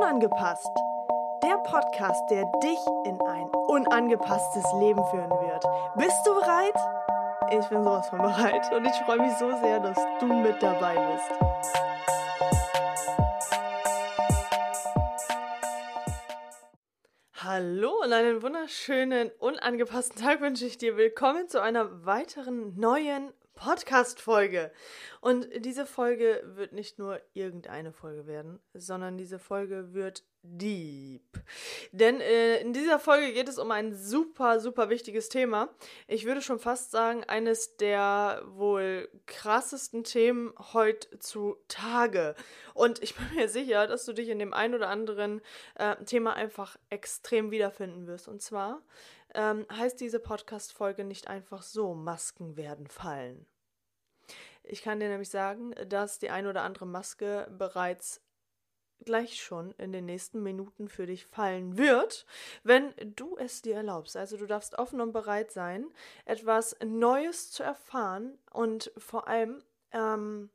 Unangepasst. Der Podcast, der dich in ein unangepasstes Leben führen wird. Bist du bereit? Ich bin sowas von bereit und ich freue mich so sehr, dass du mit dabei bist. Hallo und einen wunderschönen, unangepassten Tag wünsche ich dir. Willkommen zu einer weiteren neuen Podcast-Folge. Und diese Folge wird nicht nur irgendeine Folge werden, sondern diese Folge wird deep. Denn äh, in dieser Folge geht es um ein super, super wichtiges Thema. Ich würde schon fast sagen, eines der wohl krassesten Themen heutzutage. Und ich bin mir sicher, dass du dich in dem ein oder anderen äh, Thema einfach extrem wiederfinden wirst. Und zwar ähm, heißt diese Podcast-Folge nicht einfach so, Masken werden fallen. Ich kann dir nämlich sagen, dass die ein oder andere Maske bereits gleich schon in den nächsten Minuten für dich fallen wird, wenn du es dir erlaubst. Also du darfst offen und bereit sein, etwas Neues zu erfahren und vor allem ähm,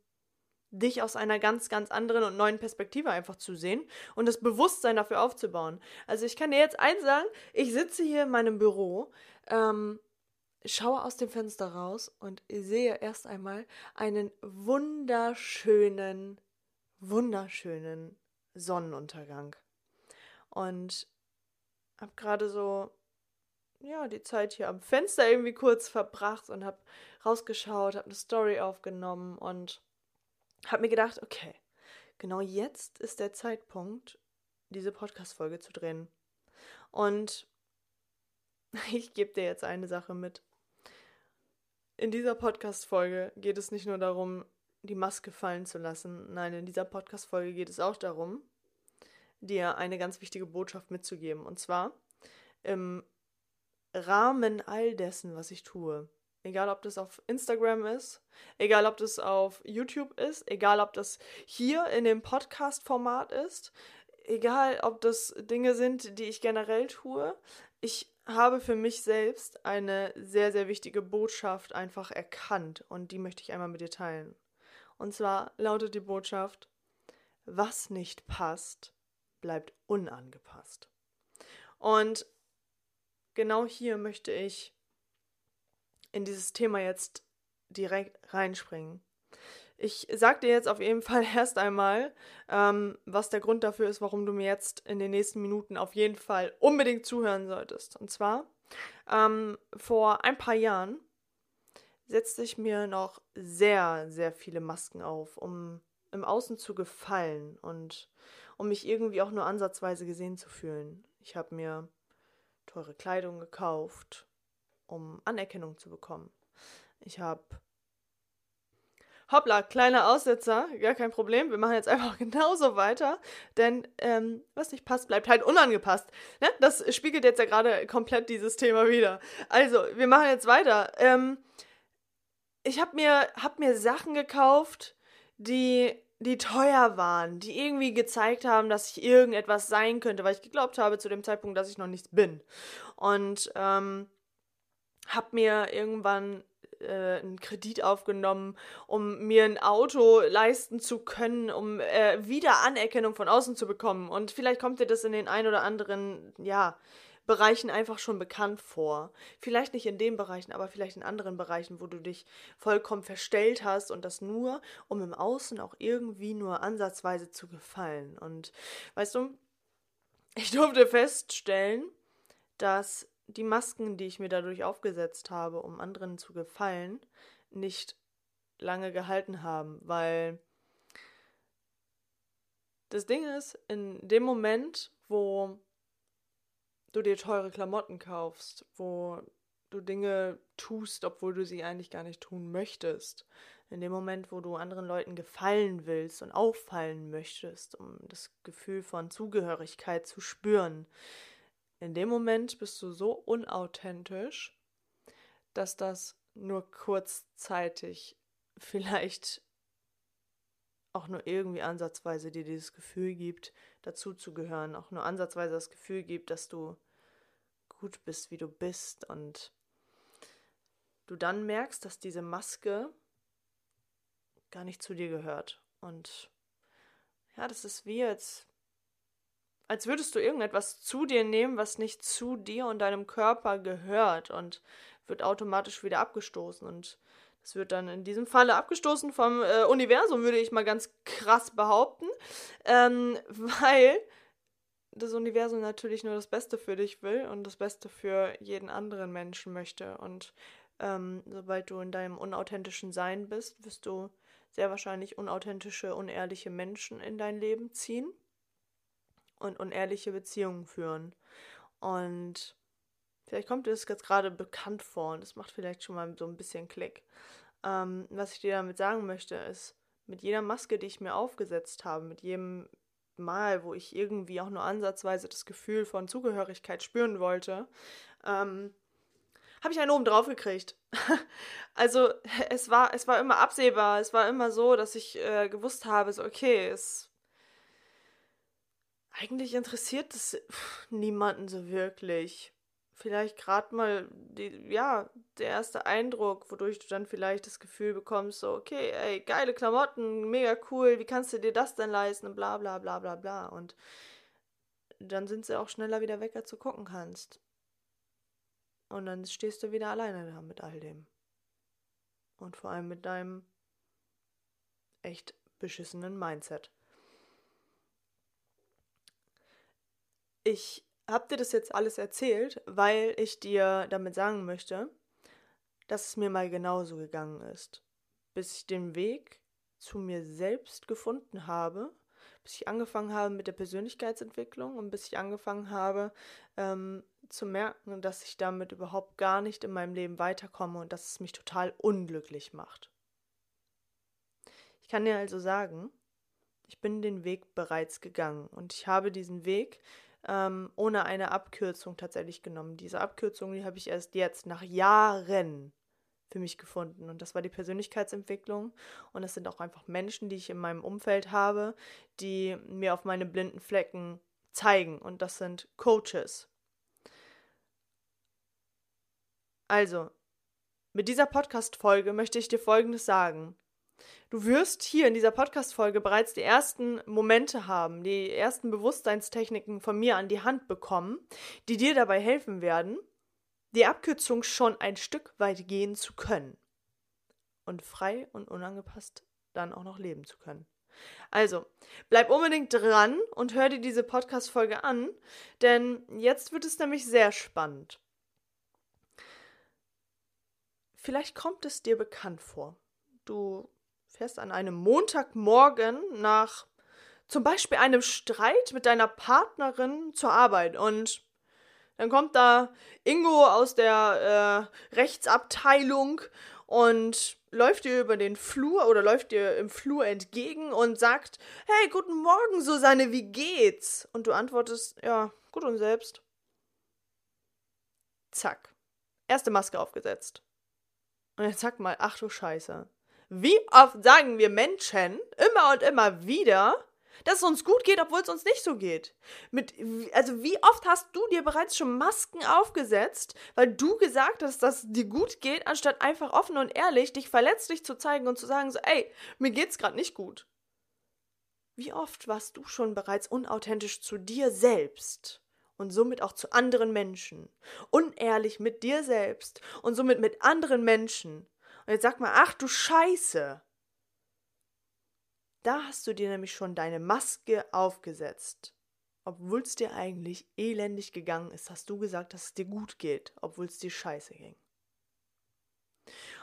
dich aus einer ganz, ganz anderen und neuen Perspektive einfach zu sehen und das Bewusstsein dafür aufzubauen. Also ich kann dir jetzt eins sagen, ich sitze hier in meinem Büro, ähm, schaue aus dem Fenster raus und sehe erst einmal einen wunderschönen, wunderschönen Sonnenuntergang. Und habe gerade so ja, die Zeit hier am Fenster irgendwie kurz verbracht und habe rausgeschaut, habe eine Story aufgenommen und habe mir gedacht, okay, genau jetzt ist der Zeitpunkt, diese Podcast-Folge zu drehen. Und ich gebe dir jetzt eine Sache mit. In dieser Podcast-Folge geht es nicht nur darum, die Maske fallen zu lassen. Nein, in dieser Podcast-Folge geht es auch darum, dir eine ganz wichtige Botschaft mitzugeben. Und zwar im Rahmen all dessen, was ich tue. Egal, ob das auf Instagram ist, egal, ob das auf YouTube ist, egal, ob das hier in dem Podcast-Format ist, egal, ob das Dinge sind, die ich generell tue. Ich habe für mich selbst eine sehr, sehr wichtige Botschaft einfach erkannt und die möchte ich einmal mit dir teilen. Und zwar lautet die Botschaft, was nicht passt, bleibt unangepasst. Und genau hier möchte ich in dieses Thema jetzt direkt reinspringen. Ich sag dir jetzt auf jeden Fall erst einmal, ähm, was der Grund dafür ist, warum du mir jetzt in den nächsten Minuten auf jeden Fall unbedingt zuhören solltest. Und zwar, ähm, vor ein paar Jahren setzte ich mir noch sehr, sehr viele Masken auf, um im Außen zu gefallen und um mich irgendwie auch nur ansatzweise gesehen zu fühlen. Ich habe mir teure Kleidung gekauft, um Anerkennung zu bekommen. Ich habe Hoppla, kleiner Aussetzer, gar kein Problem. Wir machen jetzt einfach genauso weiter, denn ähm, was nicht passt, bleibt halt unangepasst. Ne? Das spiegelt jetzt ja gerade komplett dieses Thema wieder. Also, wir machen jetzt weiter. Ähm, ich habe mir, hab mir Sachen gekauft, die die teuer waren, die irgendwie gezeigt haben, dass ich irgendetwas sein könnte, weil ich geglaubt habe zu dem Zeitpunkt, dass ich noch nichts bin. Und ähm, habe mir irgendwann äh, einen Kredit aufgenommen, um mir ein Auto leisten zu können, um äh, wieder Anerkennung von außen zu bekommen. Und vielleicht kommt dir das in den ein oder anderen, ja, Bereichen einfach schon bekannt vor. Vielleicht nicht in den Bereichen, aber vielleicht in anderen Bereichen, wo du dich vollkommen verstellt hast und das nur, um im Außen auch irgendwie nur ansatzweise zu gefallen. Und weißt du, ich durfte feststellen, dass die Masken, die ich mir dadurch aufgesetzt habe, um anderen zu gefallen, nicht lange gehalten haben, weil das Ding ist, in dem Moment, wo du dir teure Klamotten kaufst, wo du Dinge tust, obwohl du sie eigentlich gar nicht tun möchtest, in dem Moment, wo du anderen Leuten gefallen willst und auffallen möchtest, um das Gefühl von Zugehörigkeit zu spüren, in dem Moment bist du so unauthentisch, dass das nur kurzzeitig vielleicht auch nur irgendwie ansatzweise dir dieses Gefühl gibt, dazu zu gehören, auch nur ansatzweise das Gefühl gibt, dass du gut bist, wie du bist. Und du dann merkst, dass diese Maske gar nicht zu dir gehört. Und ja, das ist wie jetzt, als würdest du irgendetwas zu dir nehmen, was nicht zu dir und deinem Körper gehört und wird automatisch wieder abgestoßen. Und das wird dann in diesem Falle abgestoßen vom äh, Universum, würde ich mal ganz krass behaupten, ähm, weil das Universum natürlich nur das Beste für dich will und das Beste für jeden anderen Menschen möchte. Und ähm, sobald du in deinem unauthentischen Sein bist, wirst du sehr wahrscheinlich unauthentische, unehrliche Menschen in dein Leben ziehen und unehrliche Beziehungen führen. Und vielleicht kommt dir das jetzt gerade bekannt vor und das macht vielleicht schon mal so ein bisschen Klick. Ähm, was ich dir damit sagen möchte, ist, mit jeder Maske, die ich mir aufgesetzt habe, mit jedem Mal, wo ich irgendwie auch nur ansatzweise das Gefühl von Zugehörigkeit spüren wollte, ähm, habe ich einen oben drauf gekriegt. also es war, es war immer absehbar, es war immer so, dass ich äh, gewusst habe, so okay, es eigentlich interessiert es niemanden so wirklich. Vielleicht gerade mal die, ja, der erste Eindruck, wodurch du dann vielleicht das Gefühl bekommst, so, okay, ey, geile Klamotten, mega cool, wie kannst du dir das denn leisten? Bla bla bla bla bla. Und dann sind sie auch schneller wieder weg, als du gucken kannst. Und dann stehst du wieder alleine da mit all dem. Und vor allem mit deinem echt beschissenen Mindset. Ich habe dir das jetzt alles erzählt, weil ich dir damit sagen möchte, dass es mir mal genauso gegangen ist. Bis ich den Weg zu mir selbst gefunden habe, bis ich angefangen habe mit der Persönlichkeitsentwicklung und bis ich angefangen habe, ähm, zu merken, dass ich damit überhaupt gar nicht in meinem Leben weiterkomme und dass es mich total unglücklich macht. Ich kann dir also sagen, ich bin den Weg bereits gegangen und ich habe diesen Weg ähm, ohne eine Abkürzung tatsächlich genommen. Diese Abkürzung, die habe ich erst jetzt nach Jahren für mich gefunden. Und das war die Persönlichkeitsentwicklung. Und es sind auch einfach Menschen, die ich in meinem Umfeld habe, die mir auf meine blinden Flecken zeigen. Und das sind Coaches. Also, mit dieser Podcast-Folge möchte ich dir Folgendes sagen. Du wirst hier in dieser Podcast-Folge bereits die ersten Momente haben, die ersten Bewusstseinstechniken von mir an die Hand bekommen, die dir dabei helfen werden, die Abkürzung schon ein Stück weit gehen zu können und frei und unangepasst dann auch noch leben zu können. Also, bleib unbedingt dran und hör dir diese Podcast-Folge an, denn jetzt wird es nämlich sehr spannend. Vielleicht kommt es dir bekannt vor. Du fährst an einem Montagmorgen nach zum Beispiel einem Streit mit deiner Partnerin zur Arbeit und dann kommt da Ingo aus der äh, Rechtsabteilung und läuft dir über den Flur oder läuft dir im Flur entgegen und sagt, hey, guten Morgen, Susanne, wie geht's? Und du antwortest, ja, gut und selbst. Zack. Erste Maske aufgesetzt. Und jetzt sag mal, ach du Scheiße. Wie oft sagen wir Menschen immer und immer wieder, dass es uns gut geht, obwohl es uns nicht so geht. Mit, also wie oft hast du dir bereits schon Masken aufgesetzt, weil du gesagt hast, dass es dir gut geht, anstatt einfach offen und ehrlich dich verletzlich zu zeigen und zu sagen so, ey, mir geht's gerade nicht gut. Wie oft warst du schon bereits unauthentisch zu dir selbst? und somit auch zu anderen Menschen. Unehrlich mit dir selbst und somit mit anderen Menschen. Und jetzt sag mal, ach du Scheiße. Da hast du dir nämlich schon deine Maske aufgesetzt. Obwohl es dir eigentlich elendig gegangen ist, hast du gesagt, dass es dir gut geht, obwohl es dir scheiße ging.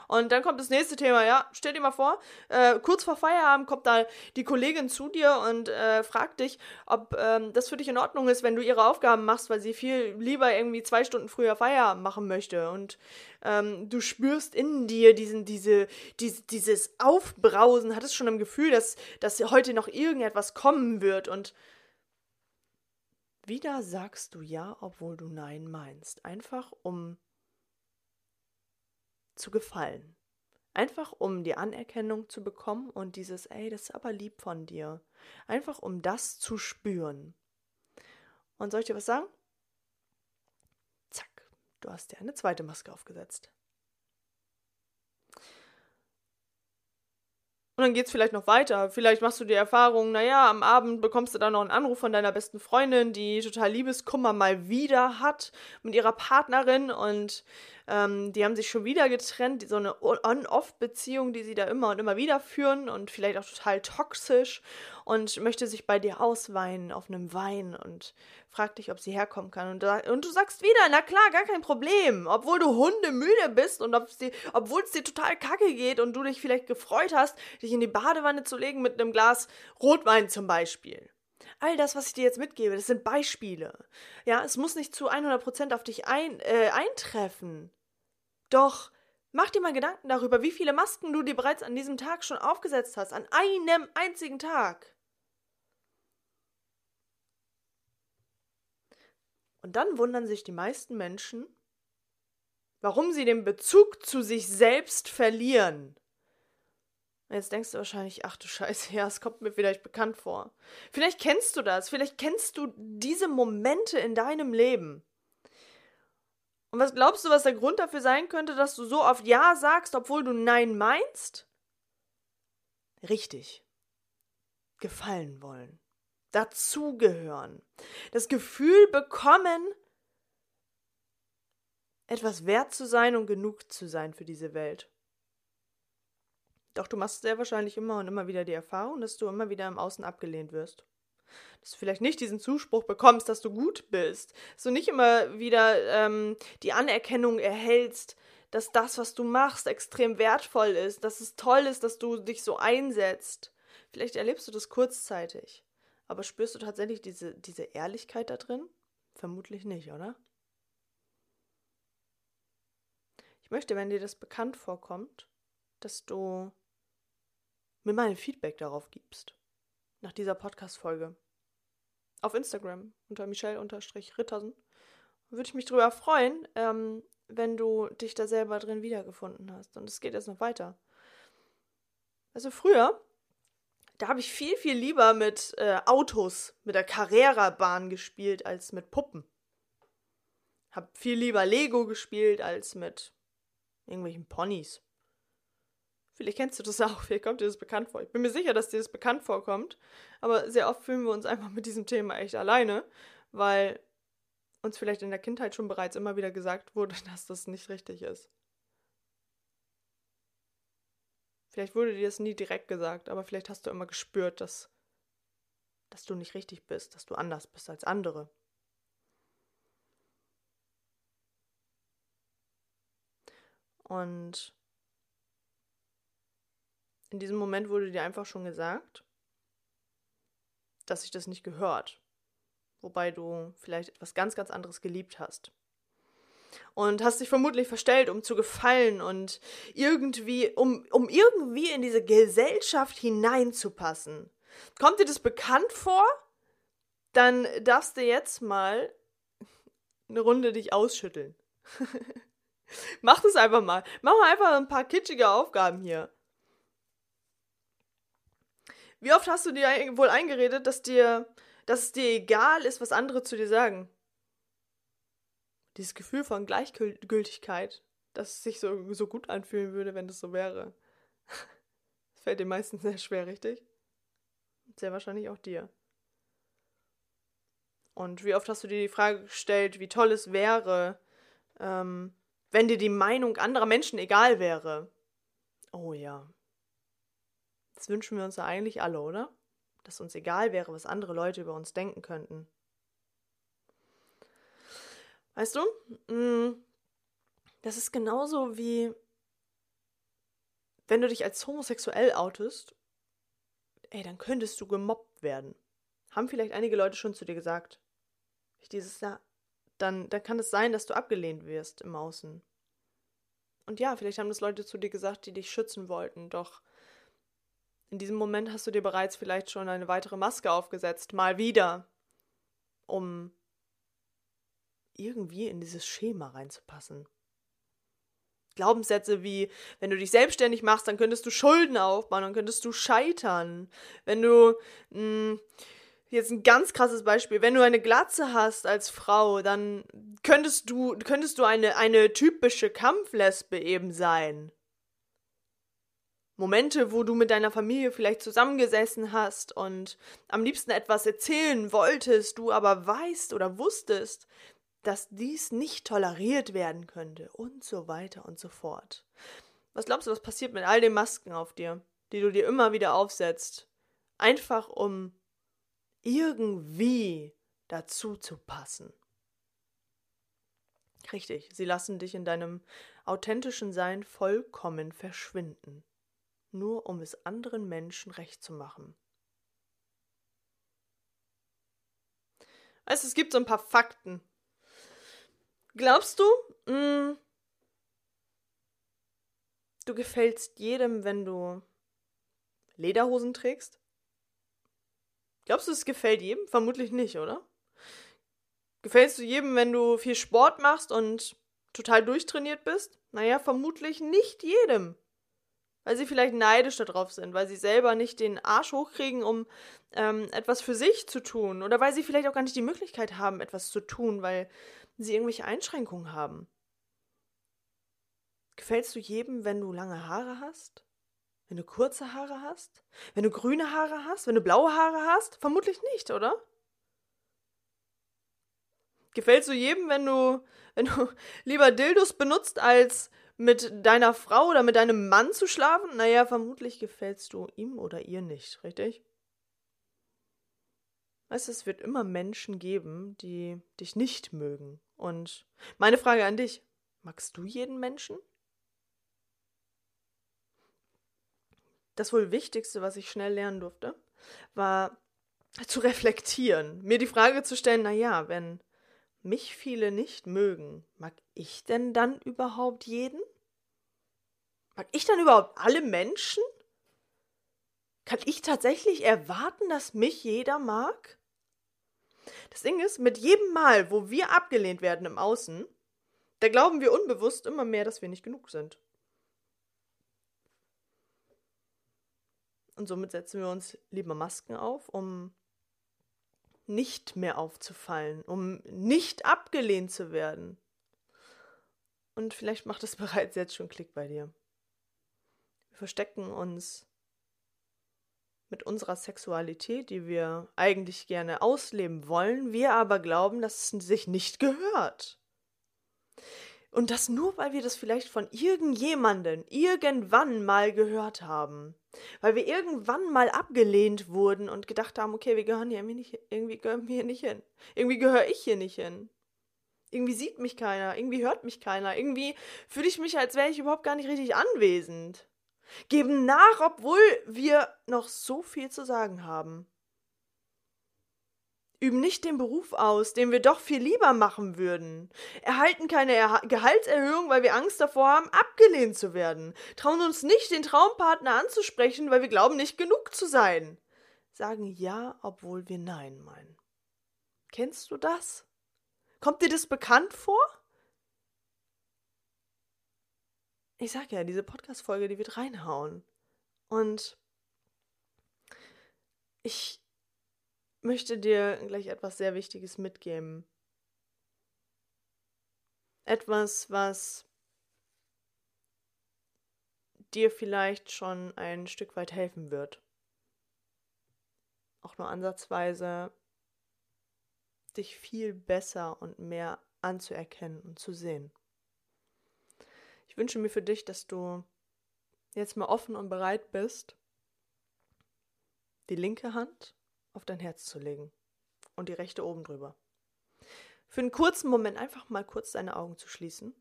Und dann kommt das nächste Thema, ja, stell dir mal vor, äh, kurz vor Feierabend kommt da die Kollegin zu dir und äh, fragt dich, ob ähm, das für dich in Ordnung ist, wenn du ihre Aufgaben machst, weil sie viel lieber irgendwie zwei Stunden früher Feierabend machen möchte. Und ähm, du spürst in dir diesen, diese, diese, dieses Aufbrausen, hattest schon im Gefühl, dass, dass heute noch irgendetwas kommen wird und wieder sagst du ja, obwohl du nein meinst. Einfach um zu gefallen. Einfach um die Anerkennung zu bekommen und dieses, ey, das ist aber lieb von dir. Einfach um das zu spüren. Und soll ich dir was sagen? Zack, du hast dir eine zweite Maske aufgesetzt. Und dann geht's vielleicht noch weiter. Vielleicht machst du die Erfahrung, naja, am Abend bekommst du dann noch einen Anruf von deiner besten Freundin, die total Liebeskummer mal wieder hat mit ihrer Partnerin und ähm, die haben sich schon wieder getrennt, so eine On-Off-Beziehung, die sie da immer und immer wieder führen und vielleicht auch total toxisch und möchte sich bei dir ausweinen auf einem Wein und fragt dich, ob sie herkommen kann. Und, und du sagst wieder, na klar, gar kein Problem. Obwohl du hundemüde bist und obwohl es dir total kacke geht und du dich vielleicht gefreut hast, dich in die Badewanne zu legen mit einem Glas Rotwein zum Beispiel. All das, was ich dir jetzt mitgebe, das sind Beispiele. Ja, es muss nicht zu 100% auf dich ein, äh, eintreffen. Doch mach dir mal Gedanken darüber, wie viele Masken du dir bereits an diesem Tag schon aufgesetzt hast. An einem einzigen Tag. Und dann wundern sich die meisten Menschen, warum sie den Bezug zu sich selbst verlieren. Jetzt denkst du wahrscheinlich, ach du Scheiße, ja, es kommt mir vielleicht bekannt vor. Vielleicht kennst du das, vielleicht kennst du diese Momente in deinem Leben. Und was glaubst du, was der Grund dafür sein könnte, dass du so oft Ja sagst, obwohl du Nein meinst? Richtig. Gefallen wollen. Dazugehören. Das Gefühl bekommen, etwas wert zu sein und genug zu sein für diese Welt. Doch du machst sehr wahrscheinlich immer und immer wieder die Erfahrung, dass du immer wieder im Außen abgelehnt wirst. Dass du vielleicht nicht diesen Zuspruch bekommst, dass du gut bist. Dass du nicht immer wieder ähm, die Anerkennung erhältst, dass das, was du machst, extrem wertvoll ist, dass es toll ist, dass du dich so einsetzt. Vielleicht erlebst du das kurzzeitig. Aber spürst du tatsächlich diese, diese Ehrlichkeit da drin? Vermutlich nicht, oder? Ich möchte, wenn dir das bekannt vorkommt, dass du mir mal ein Feedback darauf gibst. Nach dieser Podcast-Folge. Auf Instagram unter Michelle-Rittersen. Würde ich mich darüber freuen, ähm, wenn du dich da selber drin wiedergefunden hast. Und es geht jetzt noch weiter. Also früher, da habe ich viel, viel lieber mit äh, Autos, mit der Carrera-Bahn gespielt, als mit Puppen. Hab viel lieber Lego gespielt, als mit irgendwelchen Ponys. Vielleicht kennst du das auch, vielleicht kommt dir das bekannt vor. Ich bin mir sicher, dass dir das bekannt vorkommt, aber sehr oft fühlen wir uns einfach mit diesem Thema echt alleine, weil uns vielleicht in der Kindheit schon bereits immer wieder gesagt wurde, dass das nicht richtig ist. Vielleicht wurde dir das nie direkt gesagt, aber vielleicht hast du immer gespürt, dass, dass du nicht richtig bist, dass du anders bist als andere. Und in diesem Moment wurde dir einfach schon gesagt, dass sich das nicht gehört. Wobei du vielleicht etwas ganz, ganz anderes geliebt hast. Und hast dich vermutlich verstellt, um zu gefallen und irgendwie, um, um irgendwie in diese Gesellschaft hineinzupassen. Kommt dir das bekannt vor? Dann darfst du jetzt mal eine Runde dich ausschütteln. Mach das einfach mal. Mach mal einfach ein paar kitschige Aufgaben hier. Wie oft hast du dir wohl eingeredet, dass dir, dass es dir egal ist, was andere zu dir sagen? Dieses Gefühl von Gleichgültigkeit, dass es sich so, so gut anfühlen würde, wenn das so wäre. Das fällt dir meistens sehr schwer, richtig? Sehr wahrscheinlich auch dir. Und wie oft hast du dir die Frage gestellt, wie toll es wäre, ähm, wenn dir die Meinung anderer Menschen egal wäre? Oh ja, das wünschen wir uns ja eigentlich alle, oder? Dass uns egal wäre, was andere Leute über uns denken könnten. Weißt du, mm, das ist genauso wie wenn du dich als homosexuell outest, ey, dann könntest du gemobbt werden. Haben vielleicht einige Leute schon zu dir gesagt. Dieses Jahr, dann, dann kann es sein, dass du abgelehnt wirst im Außen. Und ja, vielleicht haben das Leute zu dir gesagt, die dich schützen wollten, doch in diesem Moment hast du dir bereits vielleicht schon eine weitere Maske aufgesetzt, mal wieder, um irgendwie in dieses Schema reinzupassen. Glaubenssätze wie, wenn du dich selbstständig machst, dann könntest du Schulden aufbauen, dann könntest du scheitern. Wenn du, mh, hm, jetzt ein ganz krasses Beispiel, wenn du eine Glatze hast als Frau, dann könntest du, könntest du eine, eine typische Kampflesbe eben sein. Momente, wo du mit deiner Familie vielleicht zusammengesessen hast und am liebsten etwas erzählen wolltest, du aber weißt oder wusstest, dass dies nicht toleriert werden könnte und so weiter und so fort. Was glaubst du, was passiert mit all den Masken auf dir, die du dir immer wieder aufsetzt, einfach um irgendwie dazu zu passen? Richtig, sie lassen dich in deinem authentischen Sein vollkommen verschwinden nur um es anderen Menschen recht zu machen. Also es gibt so ein paar Fakten. Glaubst du, mh, mm, du gefällst jedem, wenn du Lederhosen trägst? Glaubst du, es gefällt jedem? Vermutlich nicht, oder? Gefällst du jedem, wenn du viel Sport machst und total durchtrainiert bist? Naja, vermutlich nicht jedem weil sie vielleicht neidisch darauf sind, weil sie selber nicht den Arsch hochkriegen, um ähm, etwas für sich zu tun. Oder weil sie vielleicht auch gar nicht die Möglichkeit haben, etwas zu tun, weil sie irgendwelche Einschränkungen haben. Gefällst du jedem, wenn du lange Haare hast? Wenn du kurze Haare hast? Wenn du grüne Haare hast? Wenn du blaue Haare hast? Vermutlich nicht, oder? Gefällst du jedem, wenn du, wenn du lieber Dildos benutzt als mit deiner Frau oder mit deinem Mann zu schlafen? Naja, vermutlich gefällst du ihm oder ihr nicht, richtig? Weißt du, es wird immer Menschen geben, die dich nicht mögen. Und meine Frage an dich, magst du jeden Menschen? Das wohl Wichtigste, was ich schnell lernen durfte, war zu reflektieren, mir die Frage zu stellen, naja, wenn mich viele nicht mögen, mag ich denn dann überhaupt jeden? Mag ich dann überhaupt alle Menschen? Kann ich tatsächlich erwarten, dass mich jeder mag? Das Ding ist, mit jedem Mal, wo wir abgelehnt werden im Außen, da glauben wir unbewusst immer mehr, dass wir nicht genug sind. Und somit setzen wir uns lieber Masken auf, um nicht mehr aufzufallen, um nicht abgelehnt zu werden. Und vielleicht macht es bereits jetzt schon Klick bei dir. Wir verstecken uns mit unserer Sexualität, die wir eigentlich gerne ausleben wollen, wir aber glauben, dass es sich nicht gehört. Und das nur, weil wir das vielleicht von irgendjemanden irgendwann mal gehört haben. Weil wir irgendwann mal abgelehnt wurden und gedacht haben, okay, wir gehören hier irgendwie nicht, irgendwie gehören wir hier nicht hin. Irgendwie gehöre ich hier nicht hin. Irgendwie sieht mich keiner, irgendwie hört mich keiner, irgendwie fühle ich mich, als wäre ich überhaupt gar nicht richtig anwesend. Geben nach, obwohl wir noch so viel zu sagen haben üben nicht den Beruf aus, den wir doch viel lieber machen würden, erhalten keine er Gehaltserhöhung, weil wir Angst davor haben, abgelehnt zu werden, trauen uns nicht, den Traumpartner anzusprechen, weil wir glauben, nicht genug zu sein, sagen ja, obwohl wir nein meinen. Kennst du das? Kommt dir das bekannt vor? Ich sag ja, diese Podcast-Folge, die wird reinhauen. Und ich möchte dir gleich etwas sehr Wichtiges mitgeben. Etwas, was dir vielleicht schon ein Stück weit helfen wird. Auch nur ansatzweise dich viel besser und mehr anzuerkennen und zu sehen. Ich wünsche mir für dich, dass du jetzt mal offen und bereit bist, die linke Hand auf dein Herz zu legen und die rechte oben drüber. Für einen kurzen Moment einfach mal kurz deine Augen zu schließen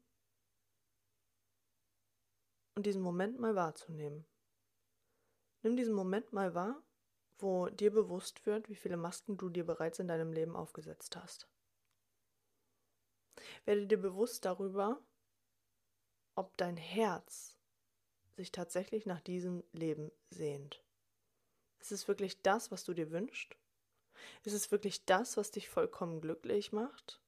und diesen Moment mal wahrzunehmen. Nimm diesen Moment mal wahr, wo dir bewusst wird, wie viele Masken du dir bereits in deinem Leben aufgesetzt hast. Werde dir bewusst darüber, ob dein Herz sich tatsächlich nach diesem Leben sehnt. Ist es wirklich das, was du dir wünschst? Ist es wirklich das, was dich vollkommen glücklich macht?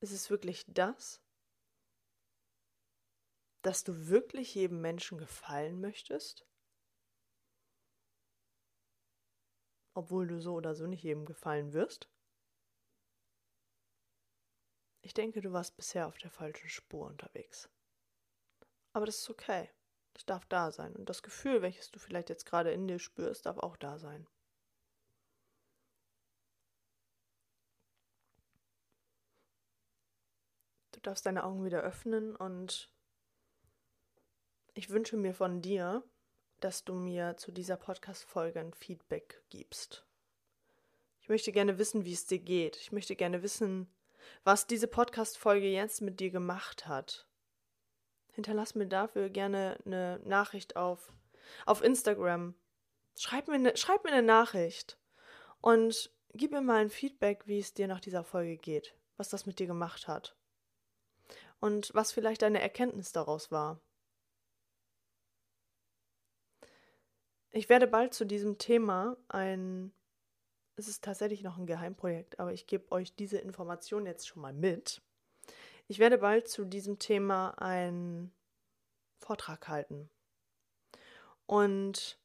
Ist es wirklich das, dass du wirklich jedem Menschen gefallen möchtest? Obwohl du so oder so nicht jedem gefallen wirst? Ich denke, du warst bisher auf der falschen Spur unterwegs. Aber das ist okay. Das darf da sein. Und das Gefühl, welches du vielleicht jetzt gerade in dir spürst, darf auch da sein. Du darfst deine Augen wieder öffnen und ich wünsche mir von dir, dass du mir zu dieser Podcast-Folge ein Feedback gibst. Ich möchte gerne wissen, wie es dir geht. Ich möchte gerne wissen, was diese Podcast-Folge jetzt mit dir gemacht hat. Hinterlass mir dafür gerne eine Nachricht auf, auf Instagram. Schreib mir, eine, schreib mir eine Nachricht und gib mir mal ein Feedback, wie es dir nach dieser Folge geht, was das mit dir gemacht hat und was vielleicht deine Erkenntnis daraus war. Ich werde bald zu diesem Thema ein. Es ist tatsächlich noch ein Geheimprojekt, aber ich gebe euch diese Information jetzt schon mal mit. Ich werde bald zu diesem Thema einen Vortrag halten. Und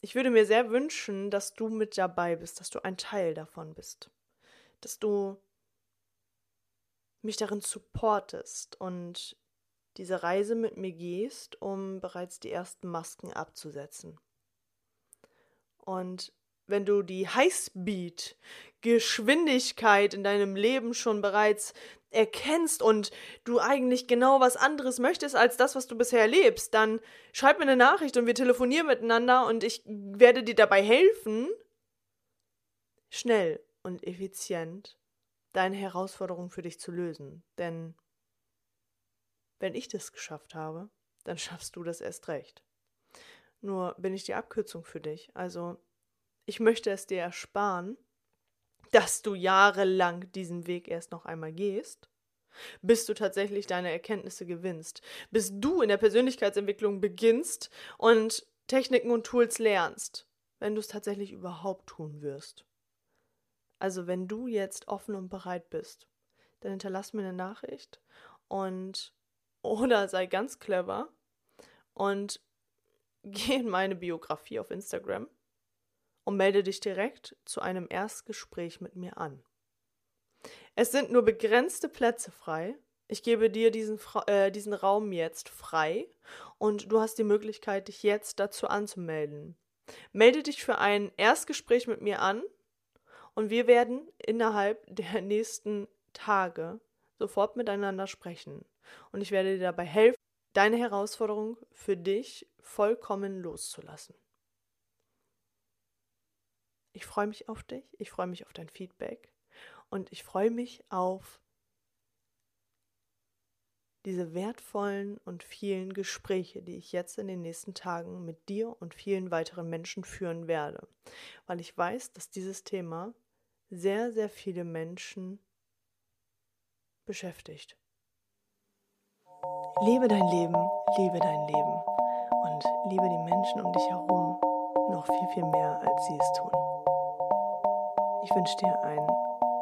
ich würde mir sehr wünschen, dass du mit dabei bist, dass du ein Teil davon bist, dass du mich darin supportest und diese Reise mit mir gehst, um bereits die ersten Masken abzusetzen. Und wenn du die Highspeed Geschwindigkeit in deinem Leben schon bereits erkennst und du eigentlich genau was anderes möchtest als das, was du bisher erlebst, dann schreib mir eine Nachricht und wir telefonieren miteinander und ich werde dir dabei helfen, schnell und effizient deine Herausforderung für dich zu lösen. Denn wenn ich das geschafft habe, dann schaffst du das erst recht. Nur bin ich die Abkürzung für dich. Also, ich möchte es dir ersparen, dass du jahrelang diesen Weg erst noch einmal gehst, bis du tatsächlich deine Erkenntnisse gewinnst, bis du in der Persönlichkeitsentwicklung beginnst und Techniken und Tools lernst, wenn du es tatsächlich überhaupt tun wirst. Also wenn du jetzt offen und bereit bist, dann hinterlass mir eine Nachricht und oder sei ganz clever und geh in meine Biografie auf Instagram und melde dich direkt zu einem Erstgespräch mit mir an. Es sind nur begrenzte Plätze frei. Ich gebe dir diesen, äh, diesen Raum jetzt frei und du hast die Möglichkeit, dich jetzt dazu anzumelden. Melde dich für ein Erstgespräch mit mir an und wir werden innerhalb der nächsten Tage sofort miteinander sprechen und ich werde dir dabei helfen, deine Herausforderung für dich vollkommen loszulassen. Ich freue mich auf dich, ich freue mich auf dein Feedback und ich freue mich auf diese wertvollen und vielen Gespräche, die ich jetzt in den nächsten Tagen mit dir und vielen weiteren Menschen führen werde, weil ich weiß, dass dieses Thema sehr, sehr viele Menschen beschäftigt. Lebe dein Leben, liebe dein Leben und liebe die Menschen um dich herum noch viel, viel mehr, als sie es tun. Ich wünsche dir einen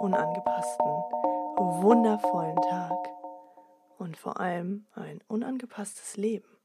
unangepassten, wundervollen Tag und vor allem ein unangepasstes Leben.